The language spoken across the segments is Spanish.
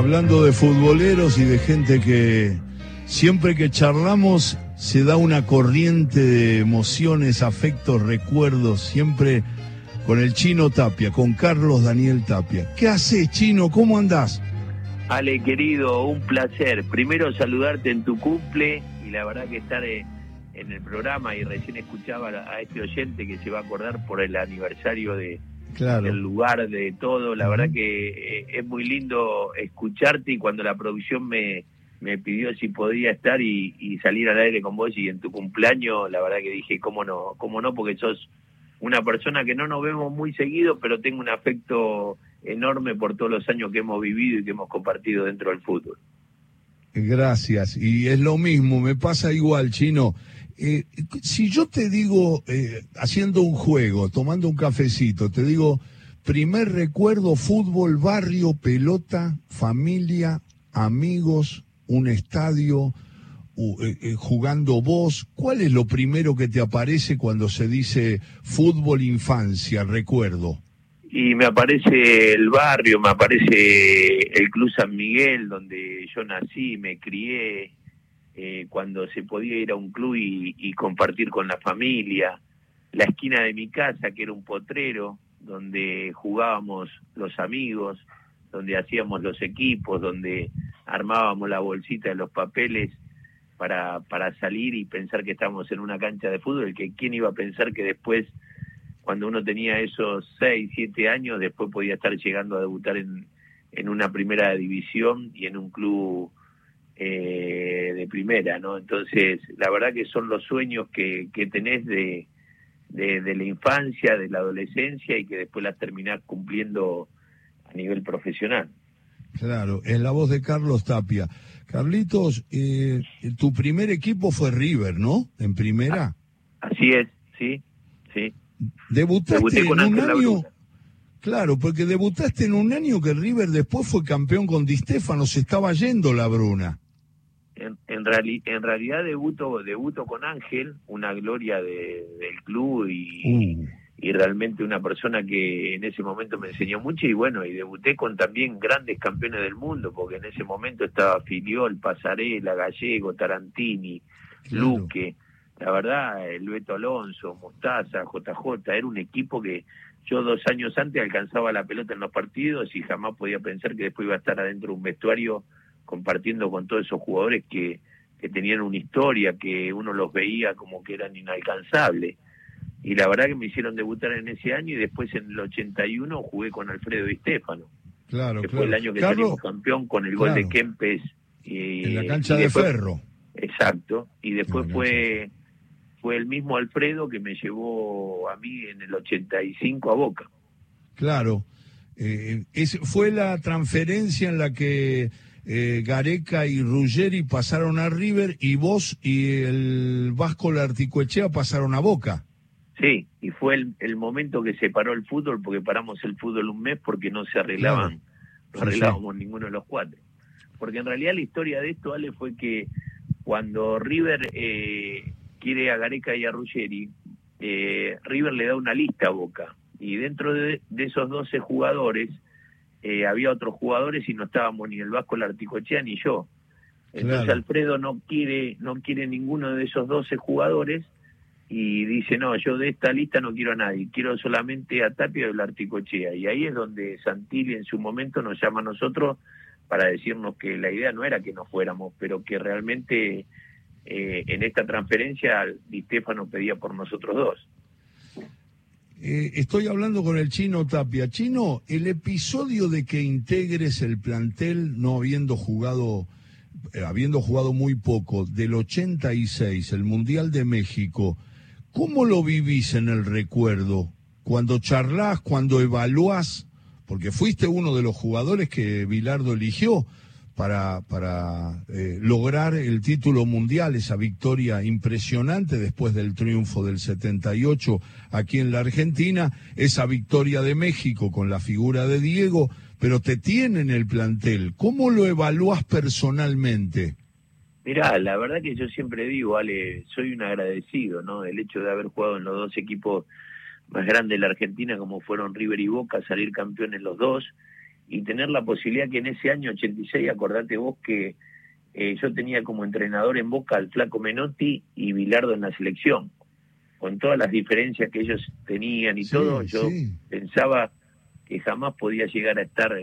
hablando de futboleros y de gente que siempre que charlamos se da una corriente de emociones, afectos, recuerdos, siempre con el chino Tapia, con Carlos Daniel Tapia. ¿Qué haces, chino? ¿Cómo andás? Ale, querido, un placer. Primero saludarte en tu cumple y la verdad que estar en el programa y recién escuchaba a este oyente que se va a acordar por el aniversario de, del lugar, de todo. La verdad que eh, es muy lindo escucharte y cuando la producción me, me pidió si podía estar y, salir al aire con vos y en tu cumpleaños, la verdad que dije, ¿cómo no? ¿Cómo no? Porque sos una persona que no nos vemos muy seguido, pero tengo un afecto enorme por todos los años que hemos vivido y que hemos compartido dentro del fútbol. Gracias, y es lo mismo, me pasa igual, chino. Eh, si yo te digo, eh, haciendo un juego, tomando un cafecito, te digo, primer recuerdo, fútbol, barrio, pelota, familia, amigos, un estadio, eh, jugando vos, ¿cuál es lo primero que te aparece cuando se dice fútbol, infancia, recuerdo? Y me aparece el barrio, me aparece el Club San Miguel, donde yo nací, me crié, eh, cuando se podía ir a un club y, compartir con la familia, la esquina de mi casa, que era un potrero, donde jugábamos los amigos, donde hacíamos los equipos, donde armábamos la bolsita de los papeles para, para salir y pensar que estábamos en una cancha de fútbol, que quién iba a pensar que después cuando uno tenía esos 6, 7 años, después podía estar llegando a debutar en, en una primera división y en un club eh, de primera, ¿no? Entonces, la verdad que son los sueños que, que tenés de, de, la infancia, de la adolescencia y que después las terminás cumpliendo a nivel profesional. Claro, es la voz de Carlos Tapia. Carlitos, eh, tu primer equipo fue River, ¿no? En primera. Así es, sí, sí. Debutaste en un año. Claro, porque debutaste en un año que River después fue campeón con Di Stefano, se estaba yendo la Bruna. En, en, en realidad debuto, debuto con Ángel, una gloria del club y, uh. y realmente una persona que en ese momento me enseñó mucho y bueno, y debuté con también grandes campeones del mundo, porque en ese momento estaba Filiol, Pasarela, Gallego, Tarantini, Luque la verdad, el Beto Alonso, Mostaza, JJ, era un equipo que yo dos años antes alcanzaba la pelota en los partidos y jamás podía pensar que después iba a estar adentro de un vestuario compartiendo con todos esos jugadores que, que tenían una historia, que uno los veía como que eran inalcanzables. Y la verdad que me hicieron debutar en ese año y después en el 81 jugué con Alfredo Di Stefano. Claro, que fue el año que salimos campeón con el gol de Kempes. Y, en la cancha de Ferro. Exacto. Y después fue fue el mismo Alfredo que me llevó a mí en el 85 a Boca. Claro, eh, fue la transferencia en la que eh, Gareca y Ruggeri pasaron a River y vos y el Vasco Larticoechea pasaron a Boca. Sí, y fue el, momento que se paró el fútbol porque paramos el fútbol un mes porque no se arreglaban, no arreglábamos ninguno de los cuatro. Porque en realidad la historia de esto, Ale, fue que cuando River eh, quiere a Gareca y a Ruggeri, eh, River le da una lista a Boca. Y dentro de, esos 12 jugadores eh, había otros jugadores y no estábamos ni el Vasco, la Articochea ni yo. Entonces Alfredo no quiere, no quiere ninguno de esos 12 jugadores y dice, no, yo de esta lista no quiero a nadie, quiero solamente a Tapia y a la Articochea. Y ahí es donde Santilli en su momento nos llama a nosotros para decirnos que la idea no era que nos fuéramos, pero que realmente eh, en esta transferencia Di Stefano pedía por nosotros dos. Eh, estoy hablando con el chino Tapia. Chino, el episodio de que integres el plantel no habiendo jugado, eh, habiendo jugado muy poco, del 86, el Mundial de México, ¿cómo lo vivís en el recuerdo? Cuando charlas, cuando evaluás, porque fuiste uno de los jugadores que Bilardo eligió, para, para eh, lograr el título mundial, esa victoria impresionante después del triunfo del 78 aquí en la Argentina, esa victoria de México con la figura de Diego, pero te tienen el plantel. ¿Cómo lo evalúas personalmente? Mirá, la verdad que yo siempre digo, Ale, soy un agradecido, ¿no? El hecho de haber jugado en los dos equipos más grandes de la Argentina, como fueron River y Boca, salir campeones los dos y tener la posibilidad que en ese año 86, acordate vos que eh, yo tenía como entrenador en Boca al flaco Menotti y Bilardo en la selección. Con todas las diferencias que ellos tenían y todo, yo pensaba que jamás podía llegar a estar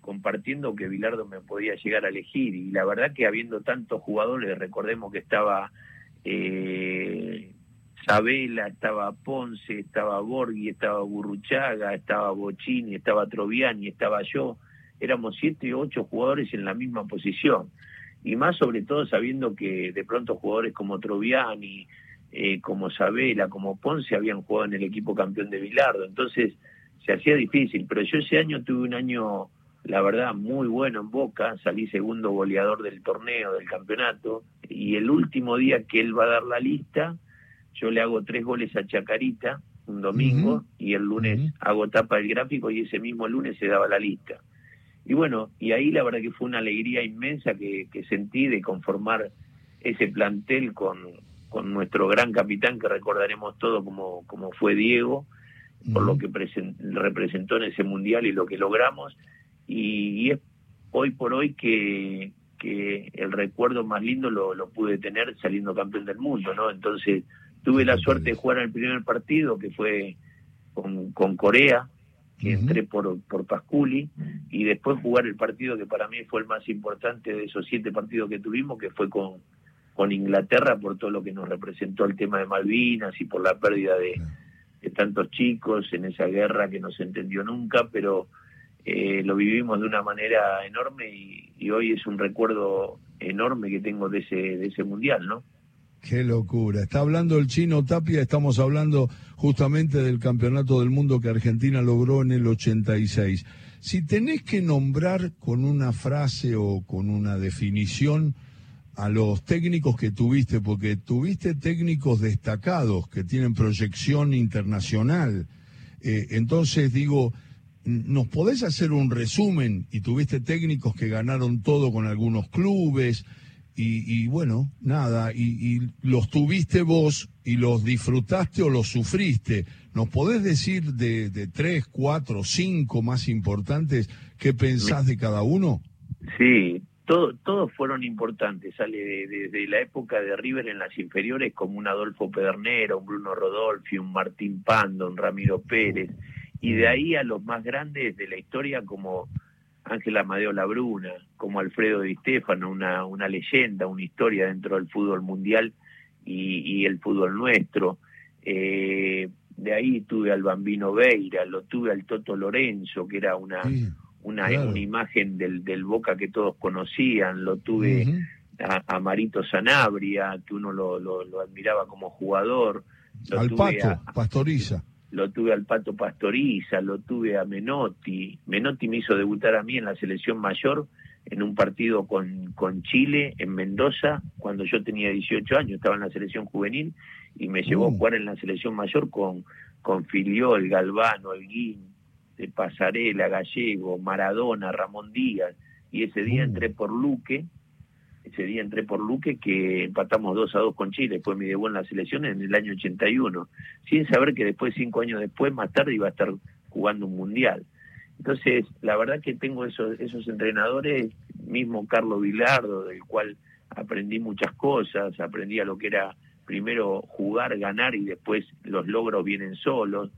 compartiendo que Bilardo me podía llegar a elegir. Y la verdad que habiendo tantos jugadores, recordemos que estaba eh, Sabela, estaba Ponce, estaba Borghi, estaba Burruchaga, estaba Bochini, estaba Troviani, estaba yo. Éramos siete o ocho jugadores en la misma posición. Y más sobre todo sabiendo que de pronto jugadores como Troviani, eh, como Sabela, como Ponce habían jugado en el equipo campeón de Bilardo, entonces se hacía difícil, pero yo ese año tuve un año, la verdad, muy bueno en Boca, salí segundo goleador del torneo, del campeonato, y el último día que él va a dar la lista, yo le hago tres goles a Chacarita, un domingo, y el lunes hago tapa del gráfico y ese mismo lunes se daba la lista. Y bueno, y ahí la verdad que fue una alegría inmensa que, sentí de conformar ese plantel con, con nuestro gran capitán que recordaremos todo como, como fue Diego, por lo que representó en ese mundial y lo que logramos. Y, es hoy por hoy que, que el recuerdo más lindo lo, lo pude tener saliendo campeón del mundo, ¿no? Entonces tuve la suerte de jugar el primer partido que fue con, con Corea, que entré por, por Pasculi, y después jugar el partido que para mí fue el más importante de esos siete partidos que tuvimos, que fue con, con Inglaterra por todo lo que nos representó el tema de Malvinas y por la pérdida de, tantos chicos en esa guerra que no se entendió nunca, pero eh, lo vivimos de una manera enorme y, y, hoy es un recuerdo enorme que tengo de ese, de ese mundial, ¿no? Qué locura. Está hablando el chino Tapia, estamos hablando justamente del campeonato del mundo que Argentina logró en el 86. Si tenés que nombrar con una frase o con una definición a los técnicos que tuviste, porque tuviste técnicos destacados que tienen proyección internacional, eh, entonces digo, ¿nos podés hacer un resumen? Y tuviste técnicos que ganaron todo con algunos clubes, y, bueno, nada, y, los tuviste vos y los disfrutaste o los sufriste. ¿Nos podés decir de, de tres, cuatro, cinco más importantes qué pensás de cada uno? Sí, todo, todos fueron importantes. Sale desde la época de River en las inferiores como un Adolfo Pedernero, un Bruno Rodolfi, un Martín Pando, un Ramiro Pérez. Y de ahí a los más grandes de la historia como Ángel Amadeo Labruna, como Alfredo Di Stefano, una, una leyenda, una historia dentro del fútbol mundial y, el fútbol nuestro. Eh, de ahí tuve al Bambino Veira, lo tuve al Toto Lorenzo, que era una, una, una, imagen del, del Boca que todos conocían, lo tuve a, Marito Sanabria, que uno lo, lo, admiraba como jugador. al Pato, Pastoriza lo tuve al Pato Pastoriza, lo tuve a Menotti. Menotti me hizo debutar a mí en la selección mayor en un partido con, con Chile en Mendoza cuando yo tenía 18 años, estaba en la selección juvenil y me llevó a uh. jugar en la selección mayor con, con Filiol, Galvano, Elguín, de Pasarela, Gallego, Maradona, Ramón Díaz. Y ese día uh. entré por Luque ese día entré por Luque que empatamos 2 a 2 con Chile, después me debut en la selección en el año 81, sin saber que después, cinco años después, más tarde iba a estar jugando un mundial. Entonces, la verdad que tengo esos, esos entrenadores, mismo Carlos Vilardo, del cual aprendí muchas cosas, aprendí a lo que era primero jugar, ganar y después los logros vienen solos,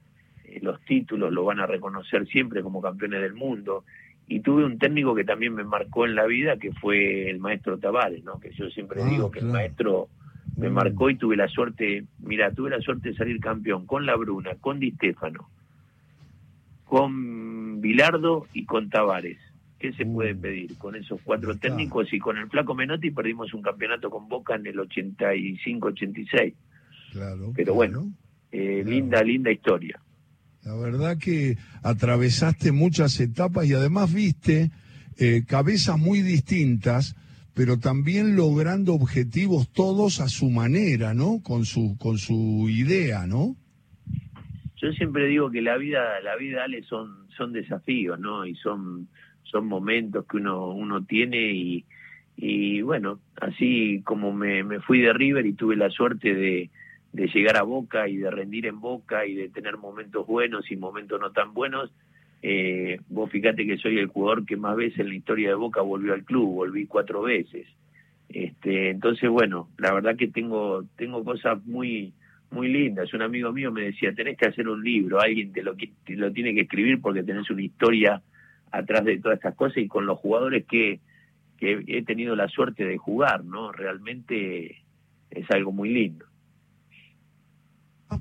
eh, los títulos lo van a reconocer siempre como campeones del mundo y tuve un técnico que también me marcó en la vida, que fue el maestro Tavares, ¿no? Que yo siempre ah, digo que el maestro me mm. marcó y tuve la suerte, mira, tuve la suerte de salir campeón con La Bruna, con Di Stefano, con Bilardo y con Tavares. ¿Qué se puede mm. pedir con esos cuatro técnicos? Y con el Flaco Menotti perdimos un campeonato con Boca en el 85-86. Claro. Pero bueno, eh, linda, linda historia. La verdad que atravesaste muchas etapas y además viste eh, cabezas muy distintas, pero también logrando objetivos todos a su manera, ¿no? Con su con su idea, ¿no? Yo siempre digo que la vida la vida Ale son son desafíos, ¿no? Y son son momentos que uno uno tiene y y bueno, así como me, me fui de River y tuve la suerte de de llegar a Boca y de rendir en Boca y de tener momentos buenos y momentos no tan buenos, Eh, vos fíjate que soy el jugador que más veces en la historia de Boca volvió al club, volví cuatro veces. Este, entonces, bueno, la verdad que tengo, tengo cosas muy, muy lindas. Un amigo mío me decía, tenés que hacer un libro, alguien te lo, te lo tiene que escribir porque tenés una historia atrás de todas estas cosas y con los jugadores que, que he tenido la suerte de jugar, ¿no? Realmente es algo muy lindo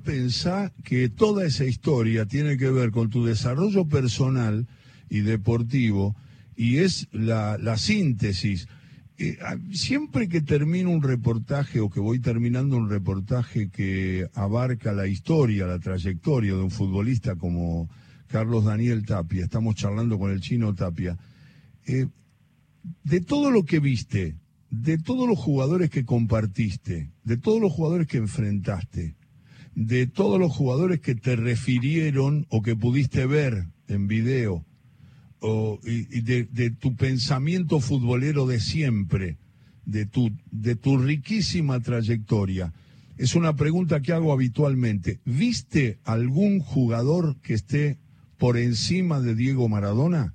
pensar que toda esa historia tiene que ver con tu desarrollo personal y deportivo y es la, la síntesis. Eh, siempre que termino un reportaje o que voy terminando un reportaje que abarca la historia, la trayectoria de un futbolista como Carlos Daniel Tapia, estamos charlando con el chino Tapia, eh, de todo lo que viste, de todos los jugadores que compartiste, de todos los jugadores que enfrentaste, de todos los jugadores que te refirieron o que pudiste ver en video, o, y, de, tu pensamiento futbolero de siempre, de tu, de tu riquísima trayectoria. Es una pregunta que hago habitualmente. ¿Viste algún jugador que esté por encima de Diego Maradona?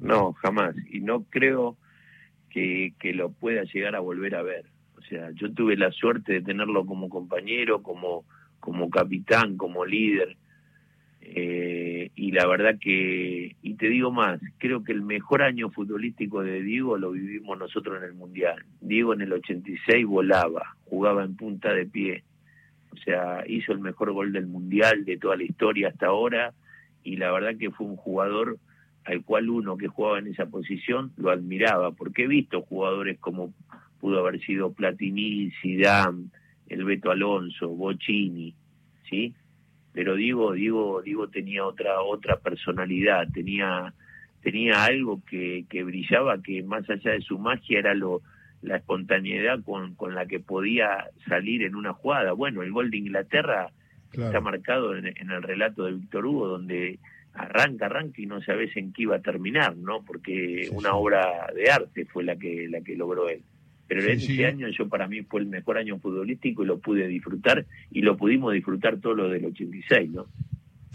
No, jamás. Y no creo que, que lo pueda llegar a volver a ver. O sea, yo tuve la suerte de tenerlo como compañero, como como capitán, como líder. Eh, y la verdad que, y te digo más, creo que el mejor año futbolístico de Diego lo vivimos nosotros en el Mundial. Diego en el 86 volaba, jugaba en punta de pie. O sea, hizo el mejor gol del Mundial de toda la historia hasta ahora y la verdad que fue un jugador al cual uno que jugaba en esa posición lo admiraba, porque he visto jugadores como pudo haber sido Platini, Zidane, el Beto Alonso, Bocini, ¿sí? Pero digo, digo, digo tenía otra otra personalidad, tenía tenía algo que, que brillaba que más allá de su magia era lo la espontaneidad con, con la que podía salir en una jugada. Bueno, el gol de Inglaterra está marcado en, el relato de Víctor Hugo, donde arranca, arranca y no sabes en qué iba a terminar, ¿no? Porque una obra de arte fue la que, la que logró él. Pero ese año yo para mí fue el mejor año futbolístico y lo pude disfrutar y lo pudimos disfrutar todo lo del 86, ¿no?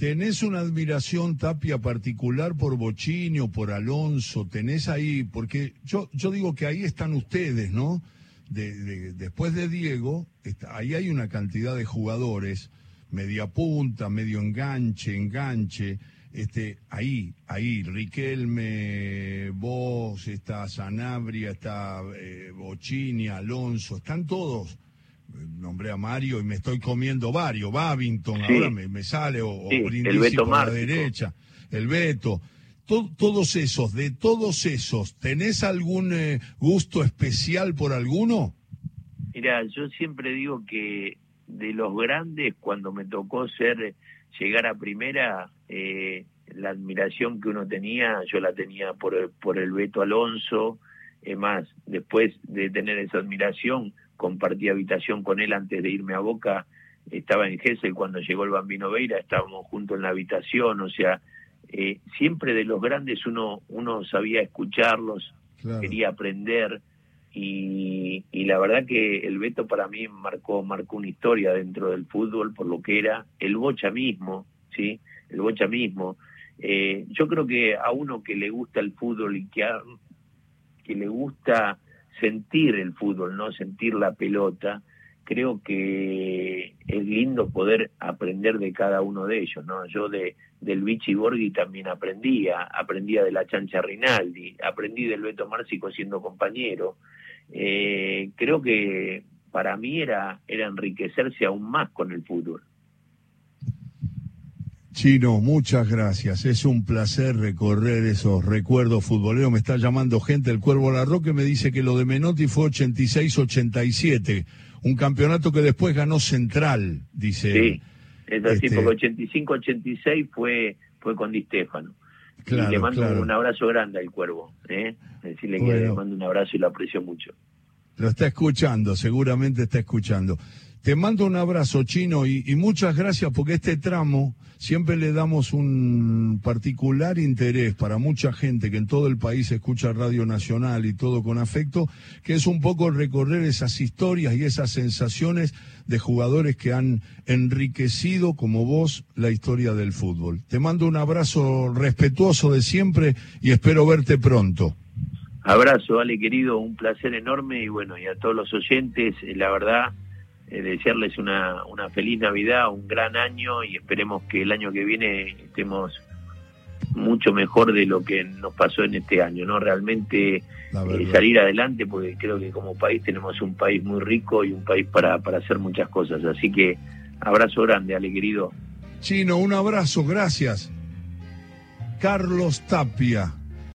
¿Tenés una admiración, Tapia, particular por Bochini o por Alonso? ¿Tenés ahí? Porque yo, yo digo que ahí están ustedes, ¿no? De, después de Diego, ahí hay una cantidad de jugadores, media punta, medio enganche, enganche, este, ahí, ahí, Riquelme, vos, está Sanabria, está eh, Bochini, Alonso, están todos. Nombré a Mario y me estoy comiendo varios, Babington, ahora me, sale, o, Brindisi por la derecha, el Beto. todos esos, de todos esos, ¿tenés algún eh, gusto especial por alguno? Mira, yo siempre digo que de los grandes, cuando me tocó ser llegar a primera, eh, la admiración que uno tenía, yo la tenía por el, por el Beto Alonso, es más, después de tener esa admiración, compartí habitación con él antes de irme a Boca, estaba en Gessel cuando llegó el Bambino Veira, estábamos juntos en la habitación, o sea, eh, siempre de los grandes uno, uno sabía escucharlos, quería aprender, y, y, la verdad que el Beto para mí marcó marcó una historia dentro del fútbol por lo que era el Bocha mismo sí el Bocha mismo. Eh, yo creo que a uno que le gusta el fútbol y que que le gusta sentir el fútbol no sentir la pelota creo que es lindo poder aprender de cada uno de ellos no yo de del Vichy Borghi también aprendía, aprendía de la Chancha Rinaldi, aprendí del Beto Márcico siendo compañero, eh, creo que para mí era, era enriquecerse aún más con el fútbol. Chino, muchas gracias. Es un placer recorrer esos recuerdos futboleros. Me está llamando gente, el Cuervo Larroque me dice que lo de Menotti fue 86-87, un campeonato que después ganó Central, dice. Sí, es así, este porque 85-86 fue, fue con Di Stefano y le mando un abrazo grande al Cuervo, ¿eh? decirle que le mando un abrazo y lo aprecio mucho. Lo está escuchando, seguramente está escuchando. Te mando un abrazo, Chino, y, muchas gracias porque este tramo siempre le damos un particular interés para mucha gente que en todo el país escucha Radio Nacional y todo con afecto, que es un poco recorrer esas historias y esas sensaciones de jugadores que han enriquecido como vos la historia del fútbol. Te mando un abrazo respetuoso de siempre y espero verte pronto. Abrazo, Ale querido, un placer enorme y bueno, y a todos los oyentes, la verdad eh, desearles una, una feliz Navidad, un gran año y esperemos que el año que viene estemos mucho mejor de lo que nos pasó en este año, ¿no? Realmente eh, salir adelante, porque creo que como país tenemos un país muy rico y un país para, para hacer muchas cosas. Así que abrazo grande, Ale querido. Chino, un abrazo, gracias. Carlos Tapia